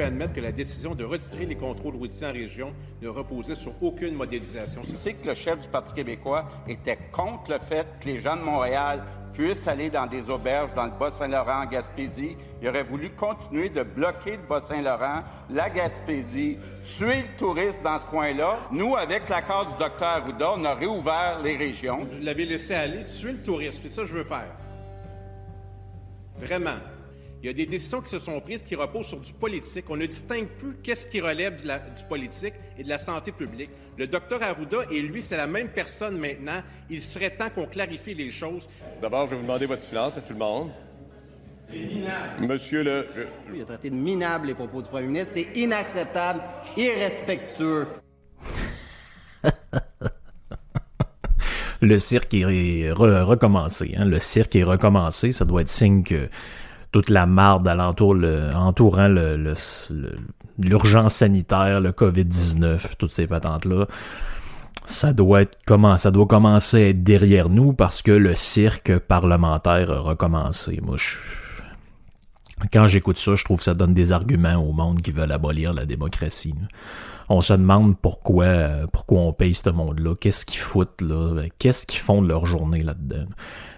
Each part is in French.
peut admettre que la décision de retirer les contrôles routiers en région ne reposait sur aucune modélisation. Je sais que le chef du Parti québécois était contre le fait que les gens de Montréal puissent aller dans des auberges dans le Bas-Saint-Laurent, en Gaspésie. Il aurait voulu continuer de bloquer le Bas-Saint-Laurent, la Gaspésie, tuer le tourisme dans ce coin-là. Nous, avec l'accord du docteur Arruda, on a réouvert les régions. Vous l'avez laissé aller, tuer le tourisme, c'est ça que je veux faire. Vraiment. Il y a des décisions qui se sont prises qui reposent sur du politique. On ne distingue plus qu'est-ce qui relève du politique et de la santé publique. Le docteur Arruda et lui, c'est la même personne maintenant. Il serait temps qu'on clarifie les choses. D'abord, je vais vous demander votre silence à tout le monde. C'est minable. Monsieur le. Il a traité de minable les propos du premier ministre. C'est inacceptable, irrespectueux. le cirque est recommencé. Hein. Le cirque est recommencé. Ça doit être signe que toute la marde alentour le, entourant l'urgence sanitaire, le COVID-19, toutes ces patentes-là, ça doit être comment ça doit commencer à être derrière nous parce que le cirque parlementaire a recommencé. Moi, quand j'écoute ça, je trouve que ça donne des arguments au monde qui veulent abolir la démocratie on se demande pourquoi, pourquoi on paye ce monde-là. Qu'est-ce qu'ils foutent là? Qu'est-ce qu'ils font de leur journée là-dedans?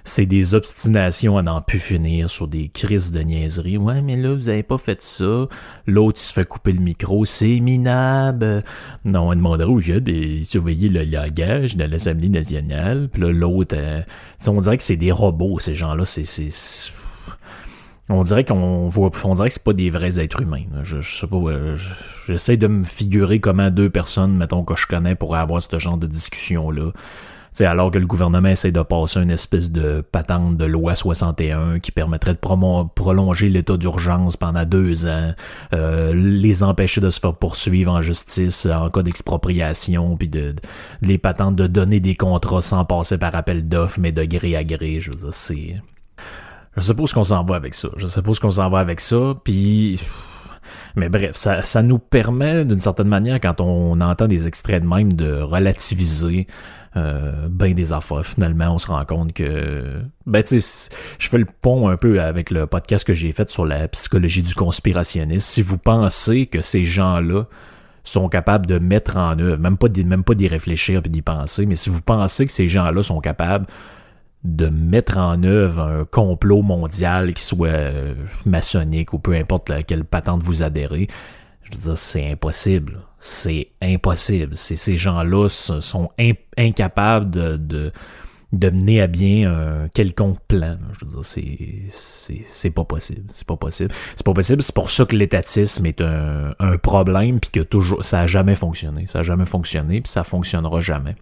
C'est des obstinations à n'en plus finir sur des crises de niaiserie. Ouais, mais là, vous avez pas fait ça. L'autre, il se fait couper le micro. C'est minable. Non, on demanderait au jeu de surveiller le langage de l'Assemblée nationale. Puis l'autre, euh, on dirait que c'est des robots, ces gens-là. C'est on dirait qu'on voit, on dirait que c'est pas des vrais êtres humains. Je, sais pas, j'essaie de me figurer comment deux personnes, mettons que je connais, pourraient avoir ce genre de discussion là. C'est alors que le gouvernement essaie de passer une espèce de patente de loi 61 qui permettrait de prolonger l'état d'urgence pendant deux ans, euh, les empêcher de se faire poursuivre en justice en cas d'expropriation, puis de, les patentes de donner des contrats sans passer par appel d'offres, mais de gré à gré. Je veux dire, c'est je suppose qu'on s'en va avec ça. Je suppose qu'on s'en va avec ça, puis... Mais bref, ça, ça nous permet d'une certaine manière, quand on entend des extraits de même, de relativiser euh, ben des affaires. Finalement, on se rend compte que... Ben tu je fais le pont un peu avec le podcast que j'ai fait sur la psychologie du conspirationniste. Si vous pensez que ces gens-là sont capables de mettre en œuvre, même pas d'y, même pas d'y réfléchir et d'y penser, mais si vous pensez que ces gens-là sont capables de mettre en œuvre un complot mondial qui soit euh, maçonnique ou peu importe laquelle patente vous adhérez, je veux dire, c'est impossible. C'est impossible. Ces gens-là sont incapables de, de, de, mener à bien un quelconque plan. Je veux dire, c'est, c'est, pas possible. C'est pas possible. C'est pas possible. C'est pour ça que l'étatisme est un, un problème puis que toujours, ça a jamais fonctionné. Ça a jamais fonctionné puis ça fonctionnera jamais.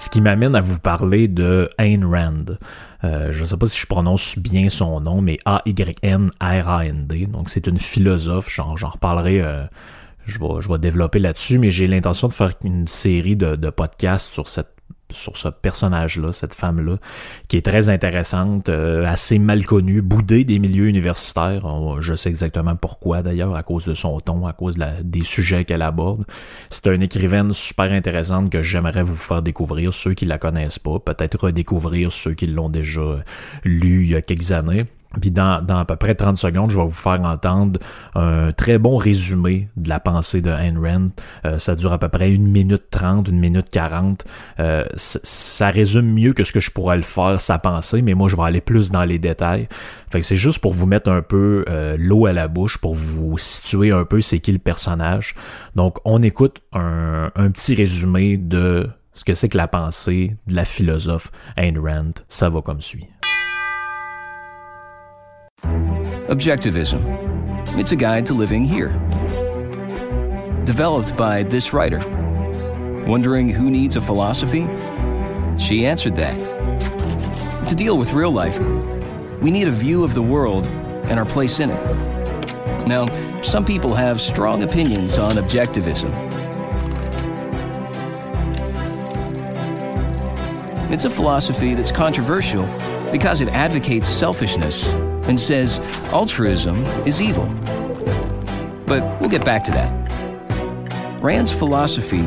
Ce qui m'amène à vous parler de Ayn Rand. Euh, je ne sais pas si je prononce bien son nom, mais A-Y-N-R-A-N-D. Donc c'est une philosophe, j'en reparlerai, euh, je, vais, développer là-dessus, mais j'ai l'intention de faire une série de podcasts sur cette sur ce personnage-là, cette femme-là, qui est très intéressante, euh, assez mal connue, boudée des milieux universitaires. je sais exactement pourquoi d'ailleurs, à cause de son ton, à cause des sujets qu'elle aborde. C'est une écrivaine super intéressante que j'aimerais vous faire découvrir, ceux qui la connaissent pas, peut-être redécouvrir ceux qui l'ont déjà lu il y a quelques années. Puis dans, dans à peu près 30 secondes, je vais vous faire entendre un très bon résumé de la pensée de Ayn Rand. Euh, ça dure à peu près une minute 30, une minute 40. Euh, ça résume mieux que ce que je pourrais le faire, sa pensée, mais moi je vais aller plus dans les détails. Fait que c'est juste pour vous mettre un peu euh, l'eau à la bouche, pour vous situer un peu c'est qui le personnage. Donc on écoute un, un petit résumé de ce que c'est que la pensée de la philosophe Ayn Rand. Ça va comme suit. Objectivism. It's a guide to living here. Developed by this writer. Wondering who needs a philosophy? She answered that. To deal with real life, we need a view of the world and our place in it. Now, some people have strong opinions on objectivism. It's a philosophy that's controversial because it advocates selfishness and says altruism is evil. But we'll get back to that. Rand's philosophy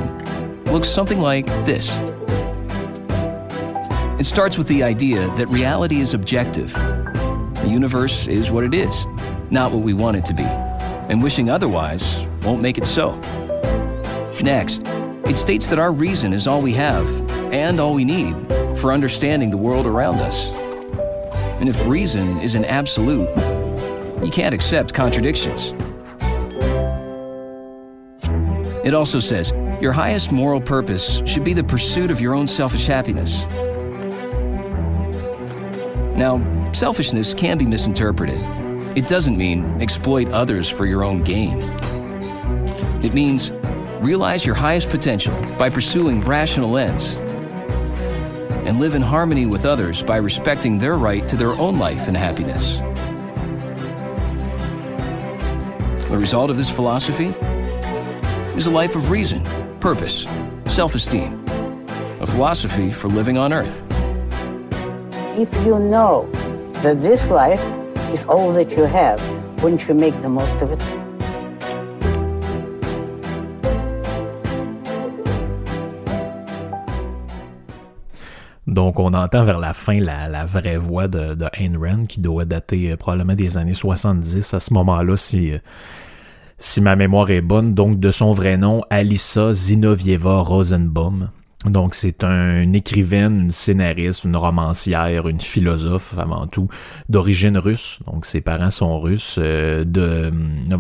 looks something like this. It starts with the idea that reality is objective. The universe is what it is. not what we want it to be. And wishing otherwise won't make it so. Next, it states that our reason is all we have and all we need for understanding the world around us. And if reason is an absolute, you can't accept contradictions. It also says your highest moral purpose should be the pursuit of your own selfish happiness. Now, selfishness can be misinterpreted. It doesn't mean exploit others for your own gain. It means realize your highest potential by pursuing rational ends and live in harmony with others by respecting their right to their own life and happiness. The result of this philosophy is a life of reason, purpose, self esteem, a philosophy for living on earth. If you know that this life is all that you have, wouldn't you make the most of it? Donc, on entend vers la fin la, vraie voix de, de Ayn Rand, qui doit dater euh, probablement des années 70 à ce moment-là, si, euh, si ma mémoire est bonne. Donc, de son vrai nom, Alissa Zinovieva Rosenbaum. Donc, c'est un, une écrivaine, une scénariste, une romancière, une philosophe avant tout, d'origine russe. Donc, ses parents sont russes. Euh,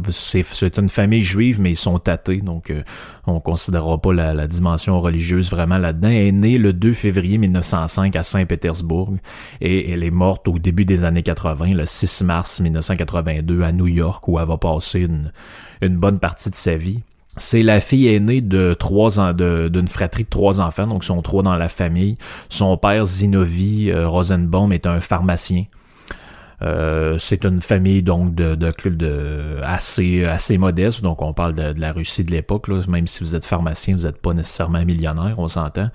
c'est, c'est une famille juive, mais ils sont athées. Donc, euh, on considérera pas la, la, dimension religieuse vraiment là-dedans. Elle est née le 2 février 1905 à Saint-Pétersbourg et elle est morte au début des années 80, le 6 mars 1982 à New York, où elle va passer une, une bonne partie de sa vie. C'est la fille aînée de trois ans, d'une fratrie de trois enfants, donc ils sont trois dans la famille. Son père, Zinovi euh, Rosenbaum, est un pharmacien. Euh, c'est une famille donc de, de, de, assez assez modeste, donc on parle de, de la Russie de l'époque. Même si vous êtes pharmacien, vous n'êtes pas nécessairement millionnaire, on s'entend.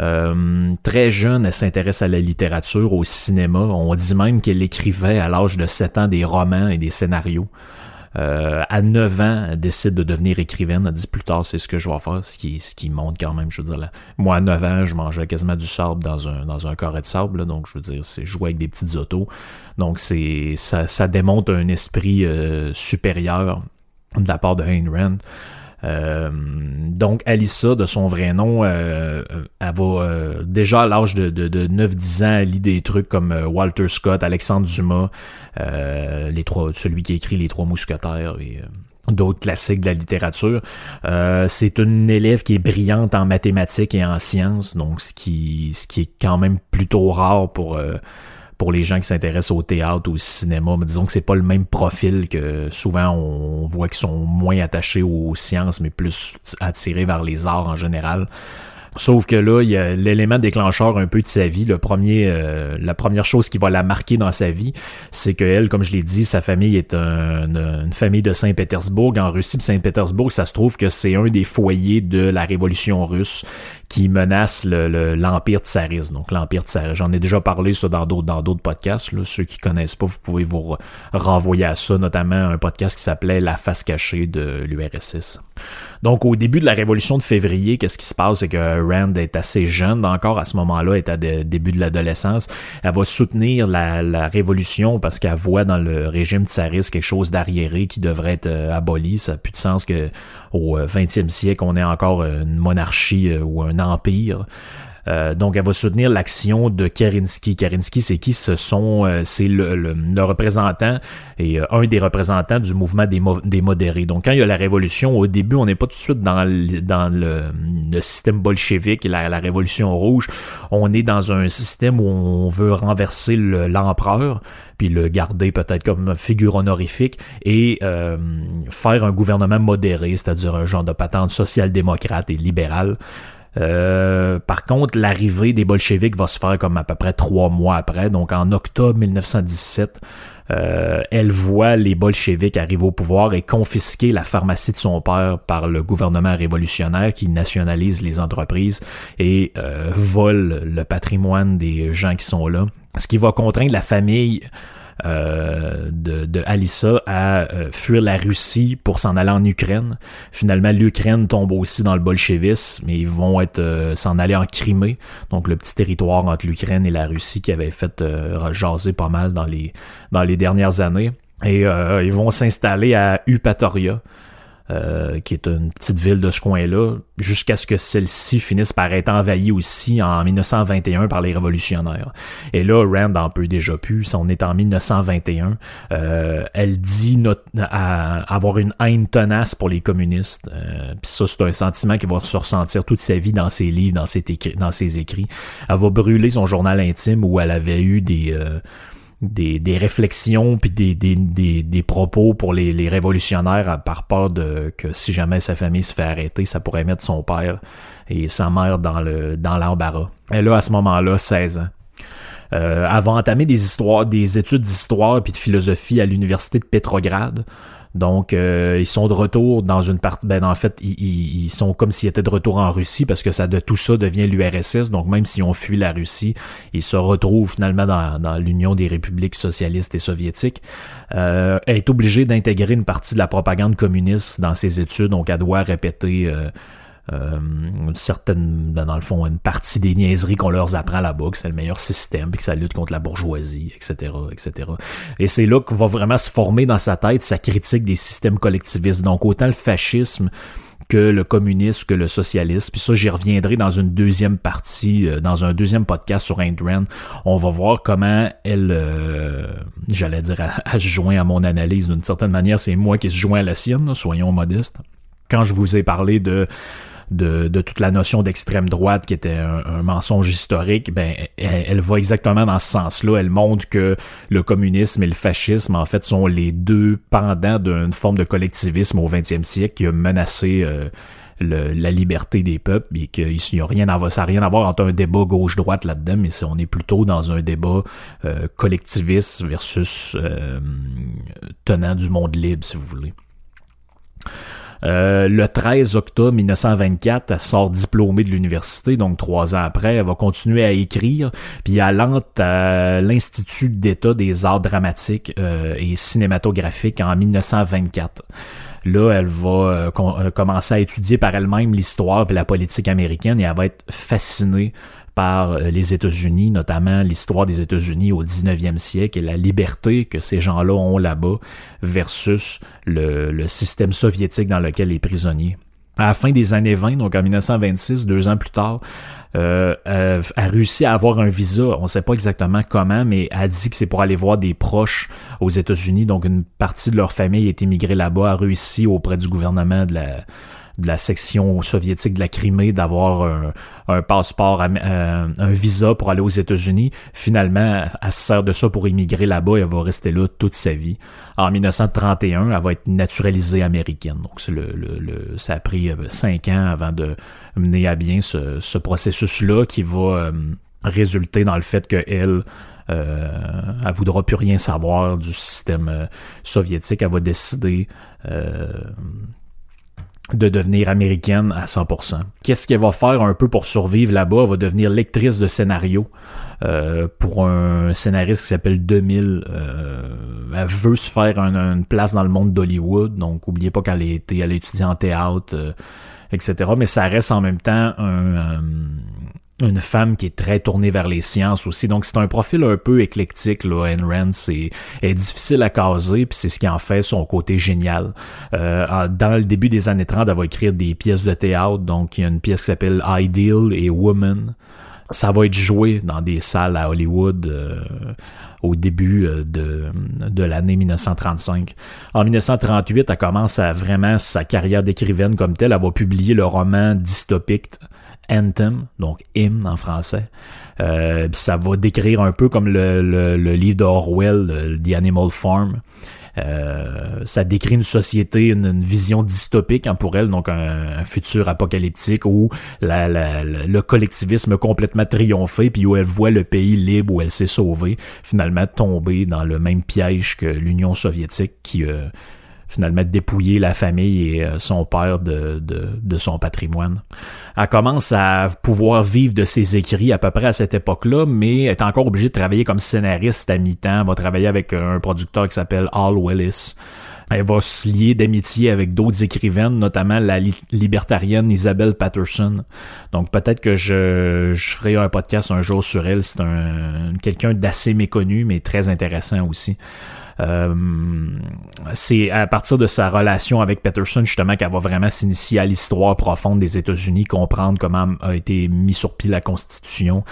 Euh, très jeune, elle s'intéresse à la littérature, au cinéma. On dit même qu'elle écrivait à l'âge de 7 ans des romans et des scénarios. Euh, à 9 ans, elle décide de devenir écrivaine. Elle dit plus tard, c'est ce que je vais faire, ce qui, ce qui montre quand même, je veux dire, là. moi à 9 ans, je mangeais quasiment du sable dans un, dans carré de sable, donc je veux dire, c'est jouer avec des petites autos. Donc c'est ça, ça démontre un esprit euh, supérieur de la part de Ayn Rand. Euh, donc, Alissa, de son vrai nom, euh, elle va euh, déjà à l'âge de, de, de 9-10 ans, elle lit des trucs comme euh, Walter Scott, Alexandre Dumas, euh, les trois, celui qui écrit Les Trois Mousquetaires et d'autres classiques de la littérature. c'est une élève qui est brillante en mathématiques et en sciences, donc ce qui, ce qui est quand même plutôt rare pour pour les gens qui s'intéressent au théâtre, au cinéma, mais disons que c'est pas le même profil que souvent on voit qu'ils sont moins attachés aux sciences, mais plus attirés vers les arts en général. Sauf que là, il y a l'élément déclencheur un peu de sa vie. Le premier, euh, la première chose qui va la marquer dans sa vie, c'est que elle, comme je l'ai dit, sa famille est une famille de Saint-Pétersbourg. En Russie, Saint-Pétersbourg, ça se trouve que c'est un des foyers de la révolution russe qui menace l'empire le, tsariste. Donc l'empire tsariste. J'en ai déjà parlé ça dans d'autres dans d'autres podcasts. Là. Ceux qui connaissent pas, vous pouvez vous renvoyer à ça, notamment un podcast qui s'appelait La face cachée de l'URSS. Donc au début de la révolution de février, qu'est-ce qui se passe, c'est que Rand est assez jeune encore à ce moment-là, est à début de l'adolescence. Elle va soutenir la, la révolution parce qu'elle voit dans le régime tsariste quelque chose d'arriéré qui devrait être euh, aboli. Ça n'a plus de sens que au 20e euh, siècle, on ait encore une monarchie euh, ou un empire. Euh, donc, elle va soutenir l'action de Karinsky. Karinsky, c'est qui? Ce sont, c'est le, le, représentant et un des représentants du mouvement des, des, modérés. Donc, quand il y a la révolution, au début, on n'est pas tout de suite dans le, dans le, le système bolchevique et la, la, révolution rouge. On est dans un système où on veut renverser l'empereur puis le garder peut-être comme figure honorifique et euh, faire un gouvernement modéré, c'est-à-dire un genre de patente social-démocrate et libérale. Euh, par contre, l'arrivée des bolcheviks va se faire comme à peu près trois mois après, donc en octobre 1917. Euh, elle voit les bolcheviks arriver au pouvoir et confisquer la pharmacie de son père par le gouvernement révolutionnaire qui nationalise les entreprises et euh, vole le patrimoine des gens qui sont là. Ce qui va contraindre la famille euh, de, de, Alissa à euh, fuir la Russie pour s'en aller en Ukraine. Finalement, l'Ukraine tombe aussi dans le bolchevisme, mais ils vont être euh, s'en aller en Crimée, donc le petit territoire entre l'Ukraine et la Russie qui avait fait jaser pas mal dans les dans les dernières années. Et ils vont s'installer à Upatoria. Euh, qui est une petite ville de ce coin-là, jusqu'à ce que celle-ci finisse par être envahie aussi en 1921 par les révolutionnaires. Et là, Rand en peut déjà plus. On est en 1921. Euh, elle dit avoir une haine tenace pour les communistes. Euh, Puis ça, c'est un sentiment qui va se ressentir toute sa vie dans ses livres, dans ses, écrits. Elle va brûler son journal intime où elle avait eu des... Euh, des, réflexions puis des, propos pour les, révolutionnaires par peur de que si jamais sa famille se fait arrêter, ça pourrait mettre son père et sa mère dans le dans l'embarras. Elle a à ce moment-là 16 ans. Euh, elle des études d'histoire puis de philosophie à l'université de Petrograd. Donc, euh, ils sont de retour dans une partie. Ben, en fait, ils, sont comme s'ils étaient de retour en Russie parce que ça de tout ça devient l'URSS. Donc, même s'ils ont fui la Russie, ils se retrouvent finalement dans, l'Union des républiques socialistes et soviétiques. Euh, elle est obligée d'intégrer une partie de la propagande communiste dans ses études. Donc, elle doit répéter. Euh, euh, une certaine, ben, dans le fond, une partie des niaiseries qu'on leur apprend là-bas, que c'est le meilleur système, puis que ça lutte contre la bourgeoisie, etc., etc. Et c'est là qu'on va vraiment se former dans sa tête sa critique des systèmes collectivistes. Donc autant le fascisme que le communisme, que le socialisme. Puis ça, j'y reviendrai dans une deuxième partie, euh, dans un deuxième podcast sur Ayn. On va voir comment elle, euh, j'allais dire, elle, se joint à mon analyse d'une certaine manière. C'est moi qui se joins à la sienne, soyons modestes. Quand je vous ai parlé de de, toute la notion d'extrême droite qui était un, mensonge historique, ben elle, va exactement dans ce sens-là. Elle montre que le communisme et le fascisme en fait sont les deux pendants d'une forme de collectivisme au 20e siècle qui a menacé euh, la liberté des peuples et qu'il n'y a rien à ça n'a rien à voir entre un débat gauche-droite là-dedans, mais on est plutôt dans un débat euh, collectiviste versus euh, tenant du monde libre, si vous voulez. Euh, le 13 octobre 1924, elle sort diplômée de l'université, donc trois ans après, elle va continuer à écrire, puis elle entre à l'Institut d'État des arts dramatiques euh, et cinématographiques en 1924. Là, elle va euh, commencer à étudier par elle-même l'histoire et la politique américaine et elle va être fascinée par euh, les États-Unis, notamment l'histoire des États-Unis au 19e siècle et la liberté que ces gens-là ont là-bas versus le, système soviétique dans lequel les prisonniers. À la fin des années 20, donc en 1926, deux ans plus tard, euh, euh, a réussi à avoir un visa. On ne sait pas exactement comment, mais a dit que c'est pour aller voir des proches aux États-Unis. Donc une partie de leur famille est émigrée là-bas, a réussi auprès du gouvernement de la de la section soviétique de la Crimée d'avoir un, passeport, euh, un visa pour aller aux États-Unis. Finalement, elle se sert de ça pour immigrer là-bas et elle va rester là toute sa vie. En 1931, elle va être naturalisée américaine. Donc, le, le, ça a pris euh, cinq ans avant de mener à bien ce, ce processus-là qui va euh, résulter dans le fait qu'elle euh, elle voudra plus rien savoir du système soviétique. Elle va décider euh, de devenir américaine à 100%. Qu'est-ce qu'elle va faire un peu pour survivre là-bas? Elle va devenir lectrice de scénario euh, pour un scénariste qui s'appelle 2000. Euh, elle veut se faire une place dans le monde d'Hollywood, donc oubliez pas qu'elle été, elle en théâtre, euh, etc. Mais ça reste en même temps un, une femme qui est très tournée vers les sciences aussi. Donc c'est un profil un peu éclectique, là, Ayn Rand. Est difficile à caser, puis c'est ce qui en fait son côté génial. Euh, dans le début des années 30, elle va écrire des pièces de théâtre. Donc il y a une pièce qui s'appelle Ideal et Woman. Ça va être joué dans des salles à Hollywood euh, au début euh, de, de l'année 1935. En 1938, elle commence à vraiment sa carrière d'écrivaine comme telle. Elle va publier le roman dystopique Anthem, donc hymne en français. Euh, ça va décrire un peu comme le, le, livre d'Orwell, The Animal Farm. Euh, ça décrit une société, une, vision dystopique hein, pour elle, donc un, futur apocalyptique où la, la, le collectivisme complètement triomphé, puis où elle voit le pays libre où elle s'est sauvée, finalement tomber dans le même piège que l'Union soviétique qui euh, finalement dépouiller la famille et euh, son père de, son patrimoine. Elle commence à pouvoir vivre de ses écrits à peu près à cette époque-là, mais est encore obligée de travailler comme scénariste à mi-temps. Elle va travailler avec un producteur qui s'appelle Al Willis. Elle va se lier d'amitié avec d'autres écrivaines, notamment la libertarienne Isabelle Patterson. Donc peut-être que je, ferai un podcast un jour sur elle. C'est un quelqu'un d'assez méconnu, mais très intéressant aussi. C'est à partir de sa relation avec Peterson justement qu'elle va vraiment s'initier à l'histoire profonde des États-Unis, comprendre comment a été mis sur pied la Constitution,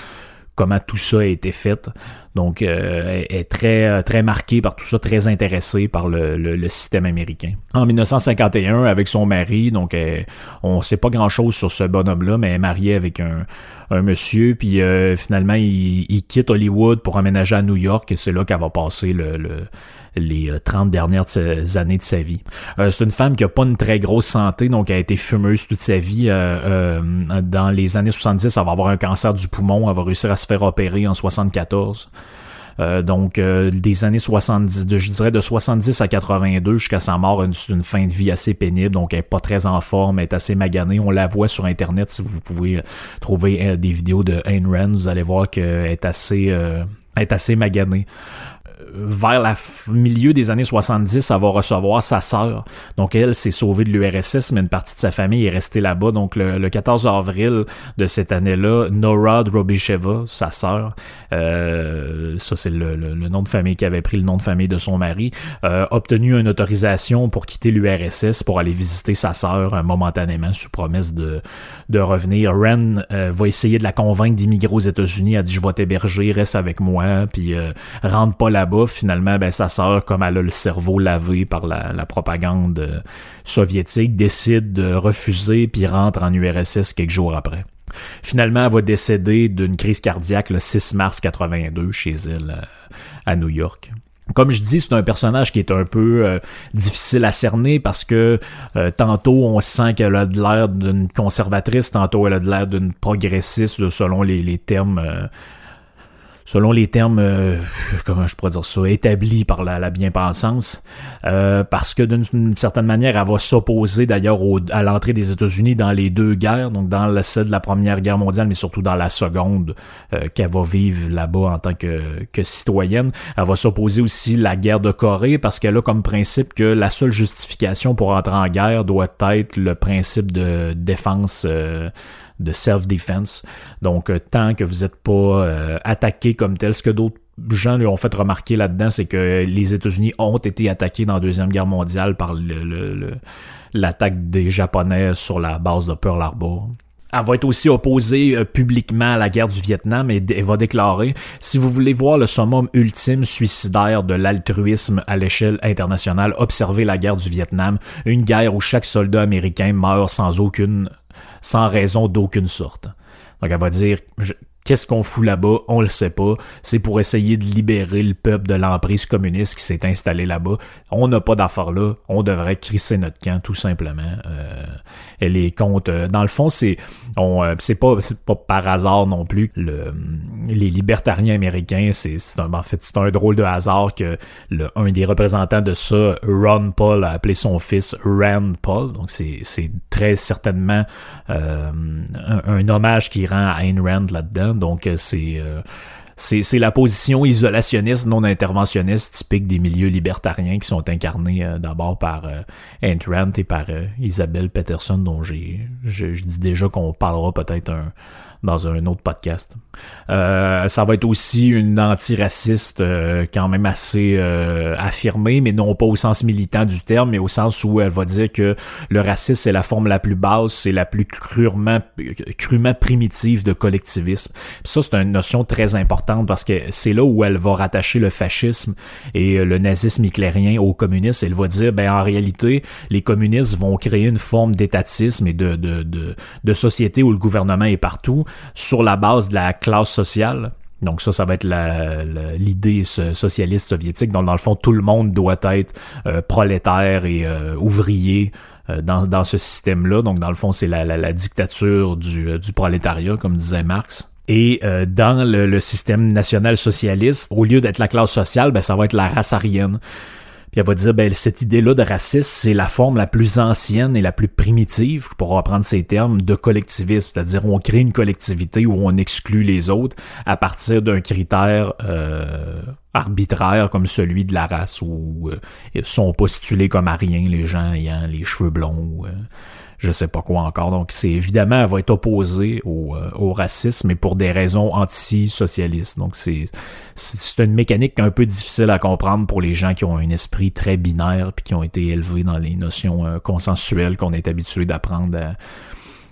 comment tout ça a été fait. Donc, euh, elle est très, très marquée par tout ça, très intéressée par le, le, système américain. En 1951, avec son mari, donc on sait pas grand-chose sur ce bonhomme-là, mais elle est mariée avec un, un monsieur, puis euh, finalement, il, il, quitte Hollywood pour emménager à New York, et c'est là qu'elle va passer le, le les 30 euh, dernières années de sa vie. Euh, c'est une femme qui a pas une très grosse santé, donc elle a été fumeuse toute sa vie. Euh, dans les années 70, elle va avoir un cancer du poumon, elle va réussir à se faire opérer en 74. donc des années 70, je dirais de 70 à 82 jusqu'à sa mort, c'est une, fin de vie assez pénible, donc elle est pas très en forme, elle est assez maganée. On la voit sur internet si vous pouvez trouver des vidéos de Ayn Rand, vous allez voir qu'elle est assez, est assez maganée vers la milieu des années 70, elle va recevoir sa sœur. Donc elle s'est sauvée de l'URSS, mais une partie de sa famille est restée là-bas. Donc le, 14 avril de cette année-là, Nora Drobicheva, sa sœur, euh, ça c'est le, nom de famille qui avait pris le nom de famille de son mari, euh, obtenu une autorisation pour quitter l'URSS pour aller visiter sa sœur euh, momentanément sous promesse de, de revenir. Ren va essayer de la convaincre d'immigrer aux États-Unis. Elle dit je vais t'héberger, reste avec moi, puis rentre pas là-bas finalement, ben, sa sœur, comme elle a le cerveau lavé par la, propagande euh, soviétique, décide de refuser puis rentre en URSS quelques jours après. Finalement, elle va décéder d'une crise cardiaque le 6 mars 82 chez elle euh, à New York. Comme je dis, c'est un personnage qui est un peu euh, difficile à cerner parce que tantôt on sent qu'elle a de l'air d'une conservatrice, tantôt elle a de l'air d'une progressiste selon les, les termes selon les termes, euh, comment je pourrais dire ça, établis par la, la bien-pensance, euh, parce que d'une certaine manière, elle va s'opposer d'ailleurs à l'entrée des États-Unis dans les deux guerres, donc dans la, celle de la Première Guerre mondiale, mais surtout dans la seconde euh, qu'elle va vivre là-bas en tant que, que citoyenne. Elle va s'opposer aussi à la guerre de Corée, parce qu'elle a comme principe que la seule justification pour entrer en guerre doit être le principe de défense de self-defense. Donc, euh, tant que vous n'êtes pas euh, attaqué comme tel, ce que d'autres gens lui ont fait remarquer là-dedans, c'est que les États-Unis ont été attaqués dans la Deuxième Guerre mondiale par l'attaque des Japonais sur la base de Pearl Harbor. Elle va être aussi opposée euh, publiquement à la guerre du Vietnam et va déclarer si vous voulez voir le summum ultime suicidaire de l'altruisme à l'échelle internationale, observez la guerre du Vietnam, une guerre où chaque soldat américain meurt sans aucune sans raison d'aucune sorte. Donc elle va dire Qu'est-ce qu'on fout là-bas? On le sait pas. C'est pour essayer de libérer le peuple de l'emprise communiste qui s'est installé là-bas. On n'a pas d'affaires là. On devrait crisser notre camp, tout simplement. Euh, elle est contre. Euh, dans le fond, c'est on euh, c'est pas c'est pas par hasard non plus. Le, les libertariens américains, c'est un en fait c'est un drôle de hasard que le un des représentants de ça, Ron Paul, a appelé son fils Rand Paul. Donc c'est c'est très certainement un, un, hommage qui rend à Ayn Rand là-dedans. Donc, euh, euh, c'est la position isolationniste, non interventionniste typique des milieux libertariens qui sont incarnés euh, d'abord par euh, Rand et par Isabelle Peterson, dont j'ai je, dis déjà qu'on parlera peut-être un, dans un autre podcast. Euh, ça va être aussi une antiraciste euh, quand même assez euh, affirmée, mais non pas au sens militant du terme, mais au sens où elle va dire que le racisme c'est la forme la plus basse, c'est la plus crûment, crûment primitive de collectivisme. ça c'est une notion très importante parce que c'est là où elle va rattacher le fascisme et le nazisme hitlérien au communisme. Elle va dire ben en réalité les communistes vont créer une forme d'étatisme et de, de, de, de société où le gouvernement est partout sur la base de la classe sociale. Donc ça, ça va être l'idée socialiste soviétique. Donc dans le fond, tout le monde doit être euh, prolétaire et euh, ouvrier euh, dans, ce système-là. Donc dans le fond, c'est la, dictature du, du prolétariat, comme disait Marx. Et dans le, le, système national socialiste, au lieu d'être la classe sociale, ben, ça va être la race aryenne. Puis elle va dire, ben, cette idée-là de racisme, c'est la forme la plus ancienne et la plus primitive, pour reprendre ces termes, de collectivisme. C'est-à-dire, on crée une collectivité où on exclut les autres à partir d'un critère euh, arbitraire comme celui de la race où euh, sont postulés comme à rien les gens ayant les cheveux blonds ou je sais pas quoi encore. Donc c'est évidemment elle va être opposée au, au racisme mais pour des raisons anti-socialistes. Donc c'est c'est une mécanique un peu difficile à comprendre pour les gens qui ont un esprit très binaire puis qui ont été élevés dans les notions consensuelles qu'on est habitué d'apprendre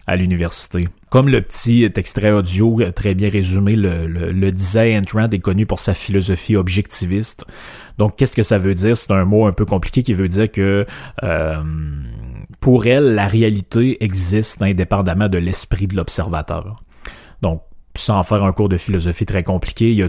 à l'université. Comme le petit extrait audio très bien résumé le, le, disait, Entrant est connu pour sa philosophie objectiviste. Donc, qu'est-ce que ça veut dire? C'est un mot un peu compliqué qui veut dire que euh, pour elle, la réalité existe indépendamment de l'esprit de l'observateur. Donc, sans faire un cours de philosophie très compliqué, il y a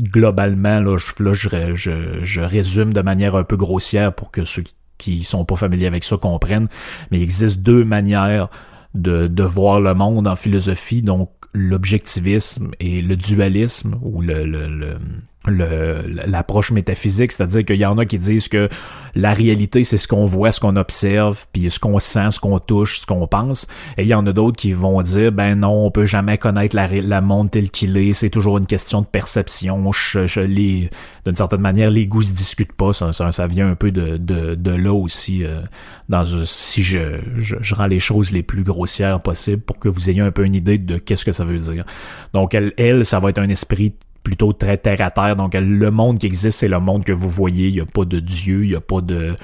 globalement, là, je, résume de manière un peu grossière pour que ceux qui, sont pas familiers avec ça comprennent, mais il existe deux manières de, de voir le monde en philosophie, donc l'objectivisme et le dualisme ou le, le l'approche métaphysique, c'est-à-dire qu'il y en a qui disent que la réalité, c'est ce qu'on voit, ce qu'on observe, puis ce qu'on sent, ce qu'on touche, ce qu'on pense. Et il y en a d'autres qui vont dire, ben non, on peut jamais connaître la, la monde tel qu'il est, c'est toujours une question de perception. Je, je les, d'une certaine manière, les goûts se discutent pas. Ça, vient un peu de, de, de là aussi, euh, dans si je, je, je, rends les choses les plus grossières possibles pour que vous ayez un peu une idée de qu'est-ce que ça veut dire. Donc elle, elle, ça va être un esprit plutôt très terre à terre. Donc le monde qui existe, c'est le monde que vous voyez. Il n'y a pas de Dieu, il n'y a pas de.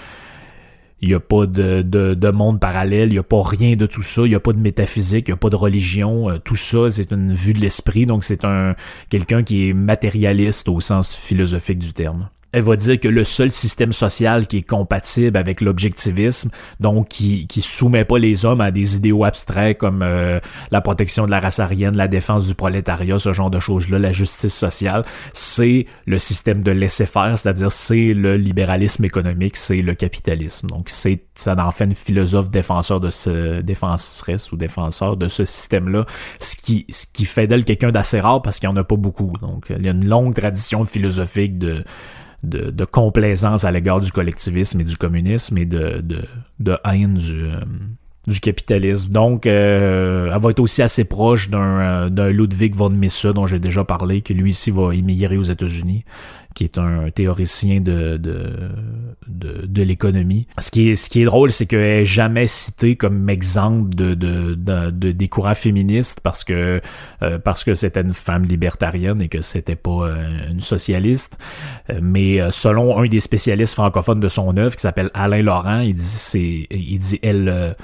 Il n'y a pas de, de, de, monde parallèle, il n'y a pas rien de tout ça, il n'y a pas de métaphysique, il n'y a pas de religion, euh, tout ça c'est une vue de l'esprit, donc c'est un quelqu'un qui est matérialiste au sens philosophique du terme elle va dire que le seul système social qui est compatible avec l'objectivisme, donc qui qui soumet pas les hommes à des idéaux abstraits comme euh, la protection de la race aryenne, la défense du prolétariat, ce genre de choses-là, la justice sociale, c'est le système de laisser-faire, c'est-à-dire c'est le libéralisme économique, c'est le capitalisme. Donc c'est ça en fait une philosophe défenseur de ce défenseresse ou défenseur de ce système-là, ce qui ce qui fait d'elle quelqu'un d'assez rare parce qu'il y en a pas beaucoup. Donc il y a une longue tradition philosophique de de, complaisance à l'égard du collectivisme et du communisme et de, de, de haine du, euh, du capitalisme. Donc, euh, elle va être aussi assez proche d'un, euh, d'un Ludwig von Mises dont j'ai déjà parlé, qui lui ici va immigrer aux États-Unis qui est un théoricien de, de, de, l'économie. Ce qui est, ce qui est drôle, c'est qu'elle est jamais citée comme exemple de, de, de, des courants féministes parce que, euh, parce que c'était une femme libertarienne et que c'était pas euh, une socialiste. Euh, mais selon un des spécialistes francophones de son œuvre, qui s'appelle Alain Laurent, il dit, c'est, il dit, elle,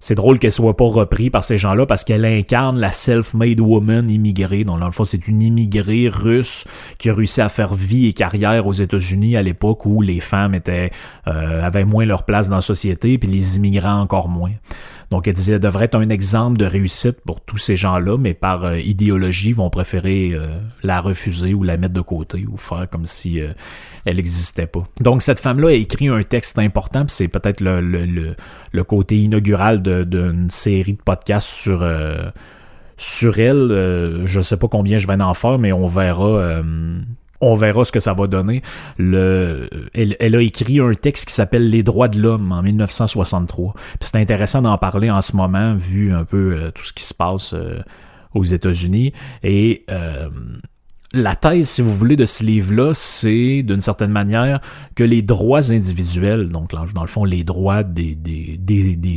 c'est drôle qu'elle soit pas reprise par ces gens-là parce qu'elle incarne la self-made woman immigrée. Donc, dans le fond, c'est une immigrée russe qui a réussi à faire vie et carrière aux États-Unis à l'époque où les femmes étaient euh, avaient moins leur place dans la société, puis les immigrants encore moins. Donc, elle disait, elle devrait être un exemple de réussite pour tous ces gens-là, mais par euh, idéologie, vont préférer euh, la refuser ou la mettre de côté ou faire comme si euh, elle n'existait pas. Donc, cette femme-là a écrit un texte important, c'est peut-être le, le, le, côté inaugural d'une série de podcasts sur sur elle. je sais pas combien je vais en faire, mais on verra on verra ce que ça va donner. Le, elle, a écrit un texte qui s'appelle Les droits de l'homme en 1963. C'est intéressant d'en parler en ce moment, vu un peu euh, tout ce qui se passe euh, aux États-Unis. Et euh, la thèse, si vous voulez, de ce livre-là, c'est d'une certaine manière que les droits individuels, donc dans le fond les droits des,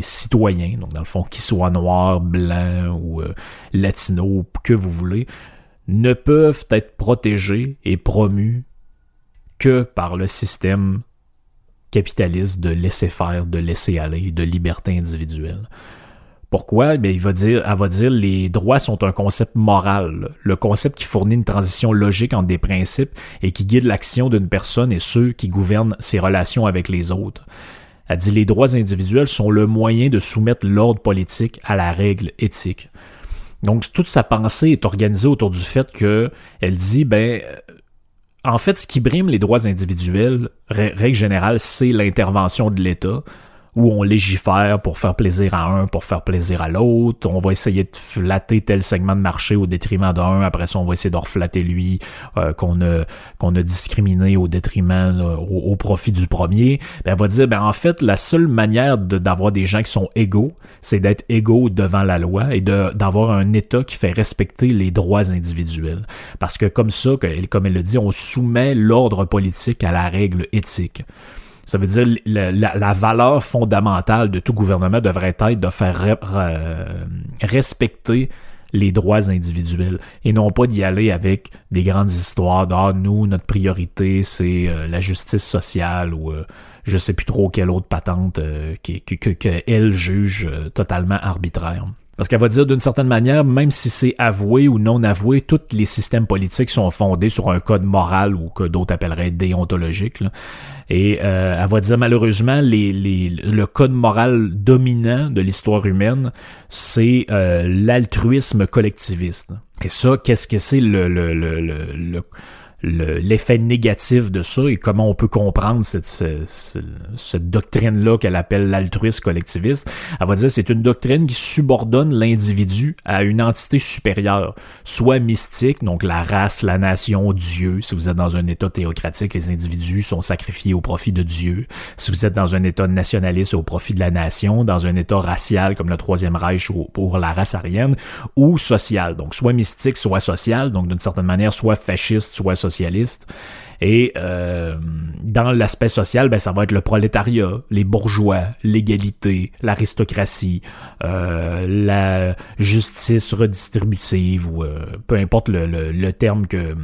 citoyens, donc dans le fond qu'ils soient noirs, blancs ou latinos, que vous voulez, ne peuvent être protégés et promus que par le système capitaliste de laisser faire, de laisser aller, de liberté individuelle. Pourquoi? Bien, il va dire, elle va dire les droits sont un concept moral, le concept qui fournit une transition logique entre des principes et qui guide l'action d'une personne et ceux qui gouvernent ses relations avec les autres. Elle dit les droits individuels sont le moyen de soumettre l'ordre politique à la règle éthique. Donc, toute sa pensée est organisée autour du fait que elle dit, ben, euh, en fait, ce qui brime les droits individuels, règle générale, c'est l'intervention de l'État où on légifère pour faire plaisir à un, pour faire plaisir à l'autre. On va essayer de flatter tel segment de marché au détriment d'un. Après ça, on va essayer de reflatter lui euh, qu'on a qu'on a discriminé au détriment au, profit du premier. Ben, on va dire ben en fait la seule manière d'avoir des gens qui sont égaux, c'est d'être égaux devant la loi et d'avoir un État qui fait respecter les droits individuels. Parce que comme ça, comme elle le dit, on soumet l'ordre politique à la règle éthique. Ça veut dire la, la, valeur fondamentale de tout gouvernement devrait être de faire respecter les droits individuels et non pas d'y aller avec des grandes histoires de ah, nous notre priorité c'est euh, la justice sociale ou euh, je sais plus trop quelle autre patente euh, que, que, que, elle juge totalement arbitraire. Parce qu'elle va dire d'une certaine manière, même si c'est avoué ou non avoué, tous les systèmes politiques sont fondés sur un code moral ou que d'autres appelleraient déontologique. Et euh, elle va dire malheureusement, les, les, le code moral dominant de l'histoire humaine, c'est euh, l'altruisme collectiviste. Et ça, qu'est-ce que c'est le, le, le, le l'effet négatif de ça et comment on peut comprendre cette, cette, doctrine-là qu'elle appelle l'altruisme collectiviste. Elle va dire c'est une doctrine qui subordonne l'individu à une entité supérieure, soit mystique, donc la race, la nation, Dieu. Si vous êtes dans un État théocratique, les individus sont sacrifiés au profit de Dieu. Si vous êtes dans un État nationaliste au profit de la nation, dans un État racial comme le Troisième Reich pour la race aryenne, ou social, donc soit mystique, soit social, donc d'une certaine manière, soit fasciste, soit social et euh, dans l'aspect social, ben, ça va être le prolétariat, les bourgeois, l'égalité, l'aristocratie, euh, la justice redistributive, ou euh, peu importe le, terme que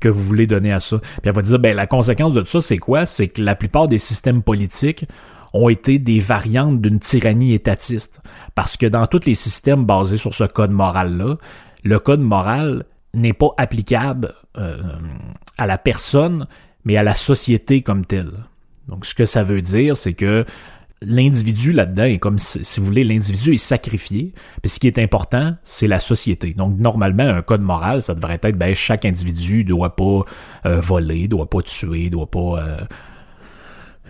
que vous voulez donner à ça. Puis elle va dire, ben, la conséquence de ça, c'est quoi? C'est que la plupart des systèmes politiques ont été des variantes d'une tyrannie étatiste. Parce que dans tous les systèmes basés sur ce code moral-là, le code moral n'est pas applicable à la personne, mais à la société comme telle. Donc, ce que ça veut dire, c'est que l'individu là-dedans est comme, si vous voulez, l'individu est sacrifié. Puis ce qui est important, c'est la société. Donc, normalement, un code moral, ça devrait être, ben, chaque individu doit pas euh, voler, doit pas tuer, doit pas euh,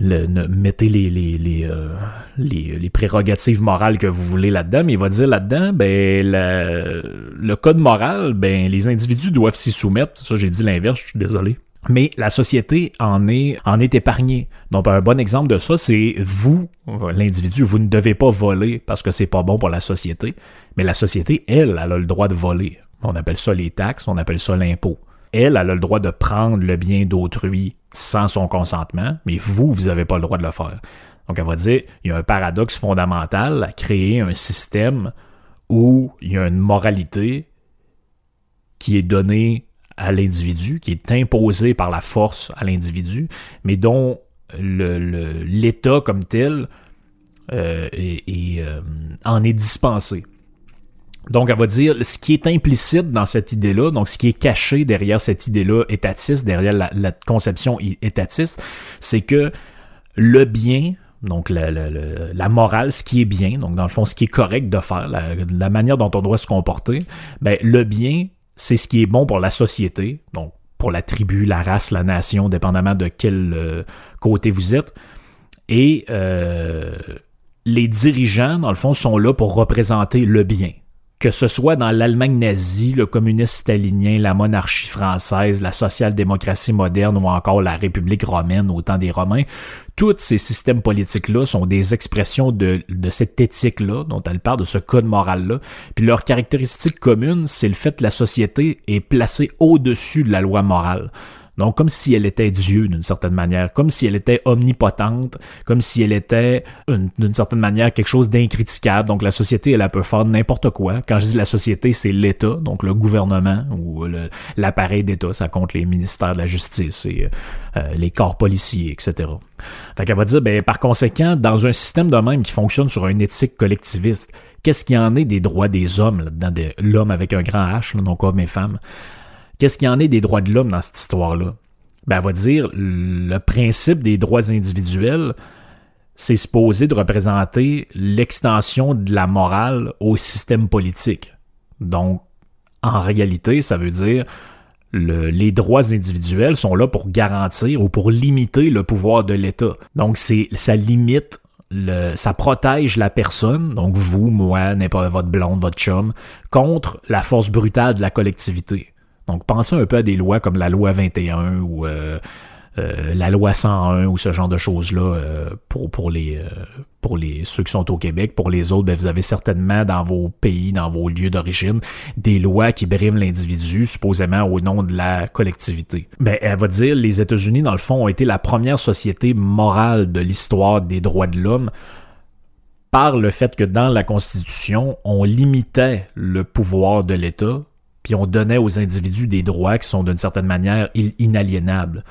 mettez les, les, euh, les, les, prérogatives morales que vous voulez là-dedans, mais il va dire là-dedans, ben, le code moral, ben, les individus doivent s'y soumettre. Ça, j'ai dit l'inverse, je suis désolé. Mais la société en est, en est épargnée. Donc, un bon exemple de ça, c'est vous, l'individu, vous ne devez pas voler parce que c'est pas bon pour la société. Mais la société, elle, elle a le droit de voler. On appelle ça les taxes, on appelle ça l'impôt. Elle, a le droit de prendre le bien d'autrui sans son consentement, mais vous, vous n'avez pas le droit de le faire. Donc, elle va dire, il y a un paradoxe fondamental à créer un système où il y a une moralité qui est donnée à l'individu, qui est imposée par la force à l'individu, mais dont l'État comme tel euh, euh, en est dispensé. Donc, elle va dire ce qui est implicite dans cette idée-là, donc ce qui est caché derrière cette idée-là étatiste, derrière la, conception étatiste, c'est que le bien, donc la, morale, ce qui est bien, donc dans le fond, ce qui est correct de faire, la, manière dont on doit se comporter, ben, le bien, c'est ce qui est bon pour la société, donc pour la tribu, la race, la nation, dépendamment de quel euh, côté vous êtes. Et euh, les dirigeants, dans le fond, sont là pour représenter le bien que ce soit dans l'Allemagne nazie, le communisme stalinien, la monarchie française, la social-démocratie moderne ou encore la République romaine au temps des Romains, tous ces systèmes politiques-là sont des expressions de, de cette éthique-là, dont elle parle, de ce code moral-là. Puis leur caractéristique commune, c'est le fait que la société est placée au-dessus de la loi morale. Donc, comme si elle était Dieu d'une certaine manière, comme si elle était omnipotente, comme si elle était d'une certaine manière quelque chose d'incriticable. Donc, la société, elle, peut faire n'importe quoi. Quand je dis la société, c'est l'État, donc le gouvernement ou l'appareil d'État. Ça compte les ministères de la justice et euh, les corps policiers, etc. Fait qu'elle va dire, ben, par conséquent, dans un système de même qui fonctionne sur une éthique collectiviste, qu'est-ce qu'il y en est des droits des hommes, là-dedans, de l'homme avec un grand H, donc hommes et femmes? Qu'est-ce qu'il y en est des droits de l'homme dans cette histoire-là? Ben, elle va dire, le principe des droits individuels, c'est supposé de représenter l'extension de la morale au système politique. Donc, en réalité, ça veut dire les droits individuels sont là pour garantir ou pour limiter le pouvoir de l'État. Donc, c'est, ça limite le, ça protège la personne, donc vous, moi, n'importe votre blonde, votre chum, contre la force brutale de la collectivité. Donc pensez un peu à des lois comme la loi 21 ou euh, euh, la loi 101 ou ce genre de choses-là euh, pour, les, ceux qui sont au Québec. Pour les autres, ben, vous avez certainement dans vos pays, dans vos lieux d'origine, des lois qui briment l'individu, supposément au nom de la collectivité. Ben, elle va dire, les États-Unis, dans le fond, ont été la première société morale de l'histoire des droits de l'homme par le fait que dans la Constitution, on limitait le pouvoir de l'État, puis on donnait aux individus des droits qui sont d'une certaine manière inaliénables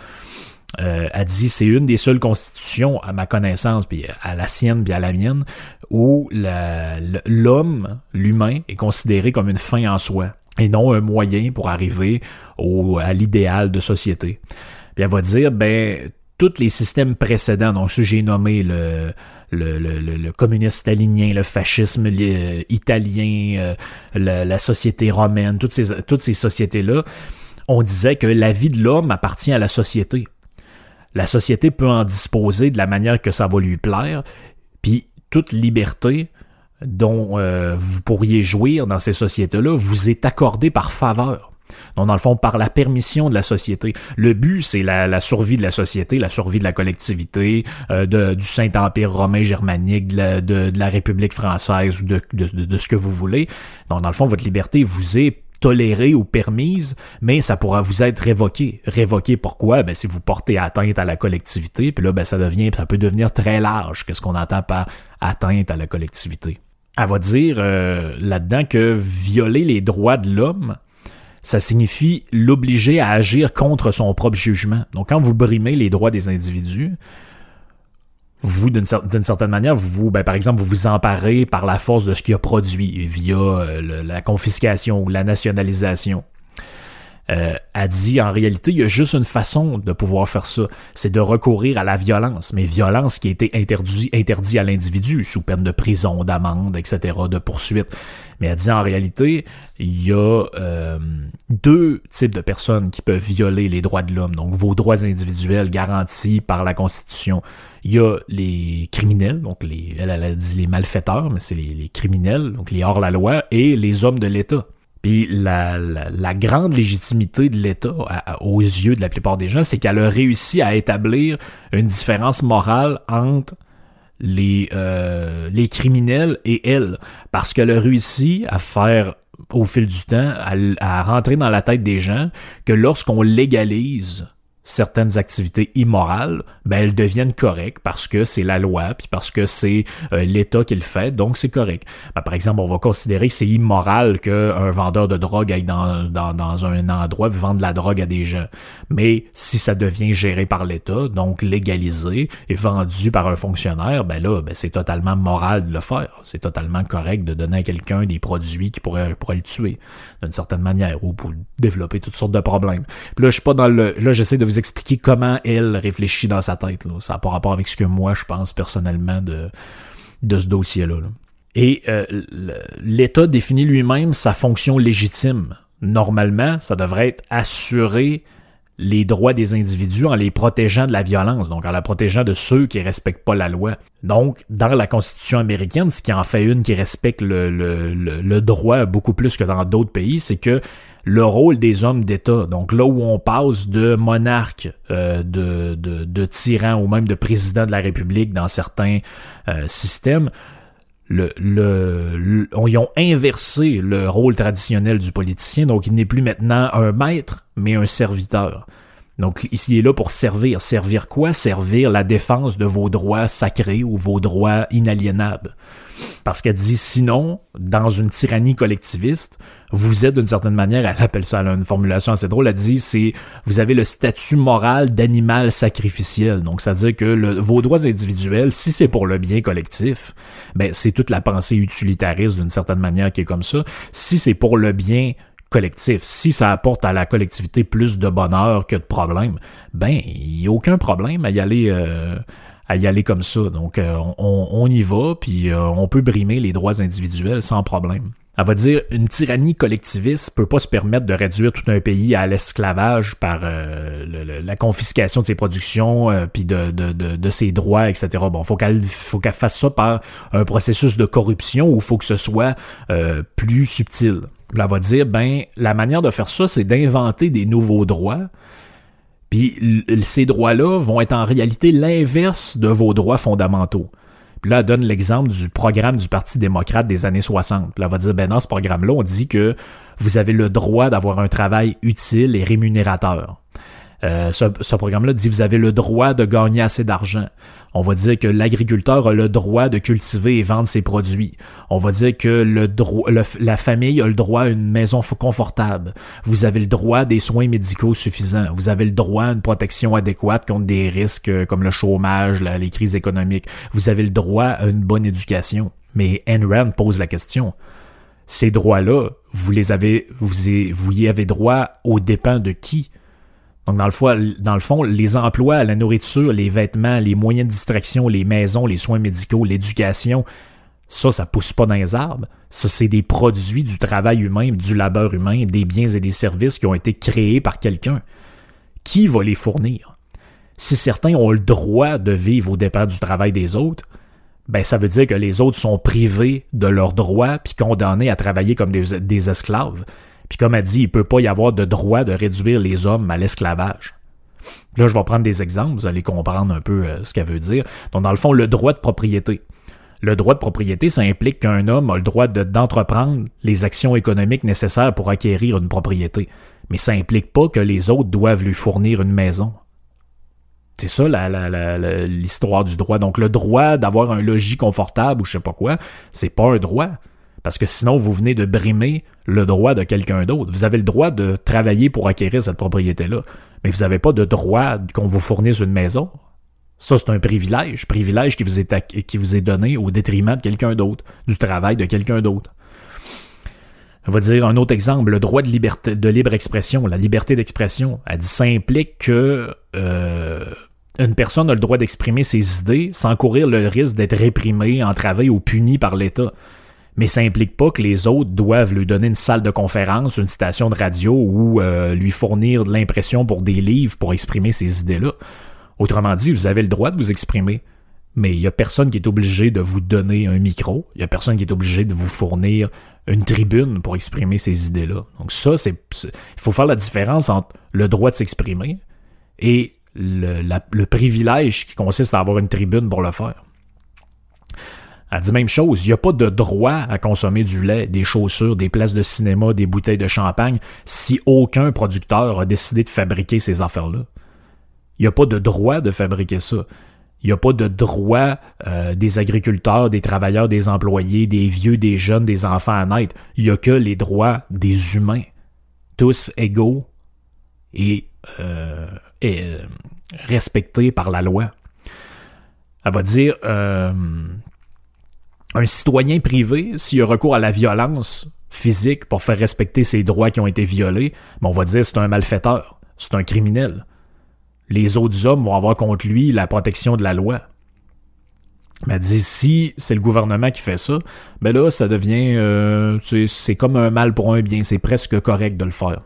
euh, a dit c'est une des seules constitutions, à ma connaissance, puis à la sienne, puis à la mienne, où l'homme, l'humain, est considéré comme une fin en soi et non un moyen pour arriver au, à l'idéal de société. Puis elle va dire, ben, tous les systèmes précédents, donc ceux que j'ai nommé le, le, le, le, communisme stalinien, le fascisme italien, euh, la, la, société romaine, toutes ces, toutes ces sociétés-là, on disait que la vie de l'homme appartient à la société la société peut en disposer de la manière que ça va lui plaire, puis toute liberté dont euh, vous pourriez jouir dans ces sociétés-là vous est accordée par faveur. Donc, dans le fond, par la permission de la société. Le but, c'est la, survie de la société, la survie de la collectivité, euh, du Saint-Empire romain germanique, de la, République française ou de, de, ce que vous voulez. Donc, dans le fond, votre liberté vous est tolérée ou permise, mais ça pourra vous être révoqué. Révoqué pourquoi? Ben, si vous portez atteinte à la collectivité, puis là, ben, ça devient, ça peut devenir très large. Qu'est-ce qu'on entend par atteinte à la collectivité? Elle va dire euh, là-dedans que violer les droits de l'homme, ça signifie l'obliger à agir contre son propre jugement. Donc, quand vous brimez les droits des individus, vous, d'une certaine manière, vous, ben, par exemple, vous vous emparez par la force de ce qu'il a produit via euh, la confiscation ou la nationalisation. Euh, a dit en réalité, il y a juste une façon de pouvoir faire ça, c'est de recourir à la violence, mais violence qui a été interdit, interdit à l'individu sous peine de prison, d'amende, etc., de poursuite. Mais elle dit en réalité, il y a euh, deux types de personnes qui peuvent violer les droits de l'homme, donc vos droits individuels garantis par la Constitution. Il y a les criminels, donc les, elle, a dit les malfaiteurs, mais c'est les, les criminels, donc les hors-la-loi, et les hommes de l'État. Puis la, la, grande légitimité de l'État aux yeux de la plupart des gens, c'est qu'elle a réussi à établir une différence morale entre les, euh, les criminels et elle, parce qu'elle a réussi à faire au fil du temps, à, à rentrer dans la tête des gens que lorsqu'on légalise certaines activités immorales, ben elles deviennent correctes parce que c'est la loi, puis parce que c'est euh, l'État qui le fait, donc c'est correct. Ben, par exemple, on va considérer que c'est immoral qu'un vendeur de drogue aille dans, dans, dans un endroit vendre la drogue à des gens. Mais si ça devient géré par l'État, donc légalisé et vendu par un fonctionnaire, ben là, ben c'est totalement moral de le faire. C'est totalement correct de donner à quelqu'un des produits qui pourraient, pourraient le tuer d'une certaine manière ou pour développer toutes sortes de problèmes. Puis là, je suis pas dans le... Là, j'essaie de vous expliquer comment elle réfléchit dans sa tête. Ça n'a pas rapport avec ce que moi, je pense personnellement de, de ce dossier-là. Et euh, l'État définit lui-même sa fonction légitime. Normalement, ça devrait être assurer les droits des individus en les protégeant de la violence, donc en la protégeant de ceux qui respectent pas la loi. Donc, dans la Constitution américaine, ce qui en fait une qui respecte le, le, le droit beaucoup plus que dans d'autres pays, c'est que le rôle des hommes d'État. Donc là où on passe de monarque, euh, de, de, de tyran ou même de président de la République dans certains euh, systèmes, le, le, ils ont inversé le rôle traditionnel du politicien. Donc il n'est plus maintenant un maître, mais un serviteur. Donc, il est là pour servir. Servir quoi? Servir la défense de vos droits sacrés ou vos droits inaliénables. Parce qu'elle dit sinon, dans une tyrannie collectiviste, vous êtes d'une certaine manière, elle appelle ça, une formulation assez drôle, elle dit c'est vous avez le statut moral d'animal sacrificiel. Donc ça veut dire que vos droits individuels, si c'est pour le bien collectif, ben c'est toute la pensée utilitariste d'une certaine manière qui est comme ça. Si c'est pour le bien collectif. Si ça apporte à la collectivité plus de bonheur que de problèmes, ben il n'y a aucun problème à y aller. Euh, à y aller comme ça. Donc, euh, on, y va, puis euh, on peut brimer les droits individuels sans problème. Elle va dire une tyrannie collectiviste peut pas se permettre de réduire tout un pays à l'esclavage par euh, la confiscation de ses productions euh, puis de, ses droits, etc. Bon, faut qu'elle faut qu'elle fasse ça par un processus de corruption où faut que ce soit plus subtil. elle va dire ben la manière de faire ça, c'est d'inventer des nouveaux droits. Puis ces droits-là vont être en réalité l'inverse de vos droits fondamentaux. Puis là, elle donne l'exemple du programme du Parti démocrate des années 60. Puis là, elle va dire, ben dans ce programme-là, on dit que vous avez le droit d'avoir un travail utile et rémunérateur. Euh, ce, programme-là dit vous avez le droit de gagner assez d'argent. On va dire que l'agriculteur a le droit de cultiver et vendre ses produits. On va dire que le, la famille a le droit à une maison confortable. Vous avez le droit des soins médicaux suffisants. Vous avez le droit à une protection adéquate contre des risques euh, comme le chômage, les crises économiques. Vous avez le droit à une bonne éducation. Mais Rand pose la question. Ces droits-là, vous les avez, vous, vous y avez droit aux dépens de qui? Donc, dans le, fond, les emplois, la nourriture, les vêtements, les moyens de distraction, les maisons, les soins médicaux, l'éducation, ça, ça pousse pas dans les arbres. Ça, c'est des produits du travail humain, du labeur humain, des biens et des services qui ont été créés par quelqu'un. Qui va les fournir? Si certains ont le droit de vivre au départ du travail des autres, ben ça veut dire que les autres sont privés de leurs droits puis condamnés à travailler comme des esclaves. Puis comme elle dit, il peut pas y avoir de droit de réduire les hommes à l'esclavage. Là, je vais prendre des exemples, vous allez comprendre un peu euh, ce qu'elle veut dire. Donc, dans le fond, le droit de propriété. Le droit de propriété, ça implique qu'un homme a le droit d'entreprendre les actions économiques nécessaires pour acquérir une propriété. Mais ça implique pas que les autres doivent lui fournir une maison. C'est ça l'histoire du droit. Donc le droit d'avoir un logis confortable ou je sais pas quoi, c'est pas un droit. Parce que sinon, vous venez de brimer le droit de quelqu'un d'autre. Vous avez le droit de travailler pour acquérir cette propriété-là, mais vous n'avez pas de droit qu'on vous fournisse une maison. Ça, c'est un privilège, privilège qui vous est, donné au détriment de quelqu'un d'autre, du travail de quelqu'un d'autre. On va dire un autre exemple, le droit de libre expression, la liberté d'expression. Elle dit ça implique que euh, une personne a le droit d'exprimer ses idées sans courir le risque d'être réprimée, entravée ou punie par l'État mais ça implique pas que les autres doivent lui donner une salle de conférence, une station de radio ou euh, lui fournir de l'impression pour des livres pour exprimer ces idées-là. Autrement dit, vous avez le droit de vous exprimer, mais il y a personne qui est obligé de vous donner un micro, il y a personne qui est obligé de vous fournir une tribune pour exprimer ces idées-là. Donc ça, c'est il faut faire la différence entre le droit de s'exprimer et le privilège qui consiste à avoir une tribune pour le faire. Elle dit même chose, il n'y a pas de droit à consommer du lait, des chaussures, des places de cinéma, des bouteilles de champagne si aucun producteur a décidé de fabriquer ces affaires-là. Il n'y a pas de droit de fabriquer ça. Il n'y a pas de droit euh, des agriculteurs, des travailleurs, des employés, des vieux, des jeunes, des enfants à naître. Il n'y a que les droits des humains, tous égaux et, euh, euh, respectés par la loi. Elle va dire, un citoyen privé, s'il a recours à la violence physique pour faire respecter ses droits qui ont été violés, ben, on va dire c'est un malfaiteur, c'est un criminel. Les autres hommes vont avoir contre lui la protection de la loi. Mais dit si c'est le gouvernement qui fait ça, ben là ça devient euh, c'est comme un mal pour un bien, c'est presque correct de le faire.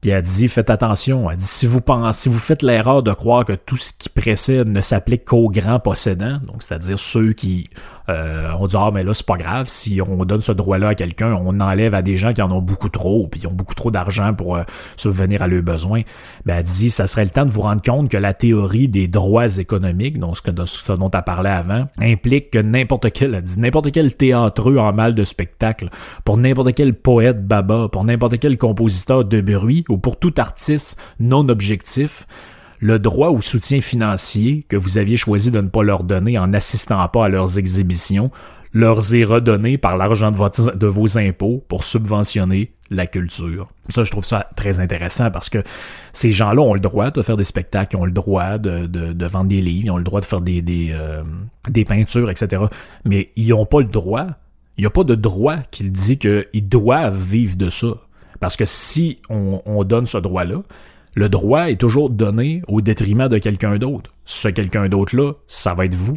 Puis elle dit faites attention. Elle dit si vous pensez, si vous faites l'erreur de croire que tout ce qui précède ne s'applique qu'aux grands possédants, donc c'est-à-dire ceux qui euh, on dit ah mais là c'est pas grave si on donne ce droit-là à quelqu'un, on enlève à des gens qui en ont beaucoup trop, puis qui ont beaucoup trop d'argent pour euh, subvenir à leurs besoins. Ben elle dit ça serait le temps de vous rendre compte que la théorie des droits économiques, donc ce, que, ce dont tu as parlé avant, implique que n'importe quel, elle dit n'importe quel théâtreux en mal de spectacle, pour n'importe quel poète baba, pour n'importe quel compositeur de bruit ou pour tout artiste non objectif, le droit au soutien financier que vous aviez choisi de ne pas leur donner en n'assistant pas à leurs exhibitions leur est redonné par l'argent de, vos impôts pour subventionner la culture. Ça, je trouve ça très intéressant parce que ces gens-là ont le droit de faire des spectacles, ont le droit de, vendre des livres, ont le droit de faire des, euh, peintures, etc. Mais ils n'ont pas le droit. Il n'y a pas de droit qui dit qu'ils doivent vivre de ça. Parce que si on, on donne ce droit-là, le droit est toujours donné au détriment de quelqu'un d'autre. Ce quelqu'un d'autre-là, ça va être vous.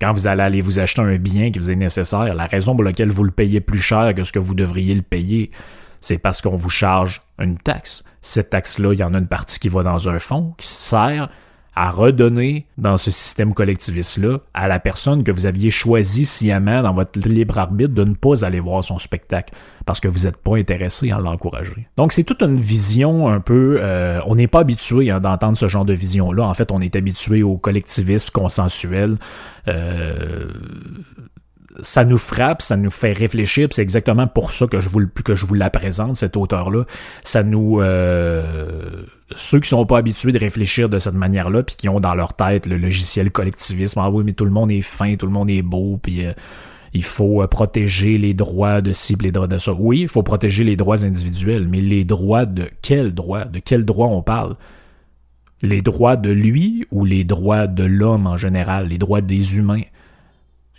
quand vous allez aller vous acheter un bien qui vous est nécessaire, la raison pour laquelle vous le payez plus cher que ce que vous devriez le payer, c'est parce qu'on vous charge une taxe. Cette taxe-là, il y en a une partie qui va dans un fonds qui sert à redonner dans ce système collectiviste-là à la personne que vous aviez choisi sciemment dans votre libre arbitre de ne pas aller voir son spectacle parce que vous n'êtes pas intéressé à l'encourager. Donc c'est toute une vision un peu... Euh, on n'est pas habitué hein, d'entendre ce genre de vision-là. En fait, on est habitué au collectivisme consensuel. Euh, ça nous frappe, ça nous fait réfléchir, c'est exactement pour ça que je vous que je vous la présente cet auteur-là. Ça nous euh, ceux qui sont pas habitués de réfléchir de cette manière-là, puis qui ont dans leur tête le logiciel collectivisme, ah oui, mais tout le monde est fin, tout le monde est beau, puis euh, il faut euh, protéger les droits de ci, les droits de ça. Oui, il faut protéger les droits individuels, mais les droits de quels droits De quels droits on parle? Les droits de lui ou les droits de l'homme en général, les droits des humains?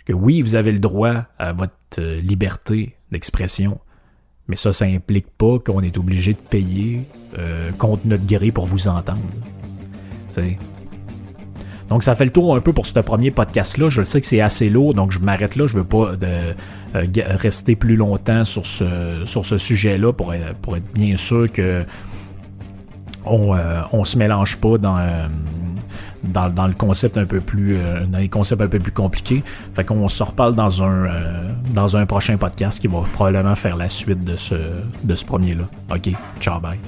Que oui, vous avez le droit à votre euh, liberté d'expression, mais ça, ça implique pas qu'on est obligé de payer euh, contre notre gré pour vous entendre. Donc, ça fait le tour un peu pour ce premier podcast-là. Je sais que c'est assez lourd, donc je m'arrête là. Je veux pas euh, rester plus longtemps sur ce, sujet-là pour, être bien sûr que on, on se mélange pas dans le concept un peu plus euh, dans les concepts un peu plus compliqués. Fait qu'on se reparle dans un euh, dans un prochain podcast qui va probablement faire la suite de ce de ce premier là. OK, ciao bye.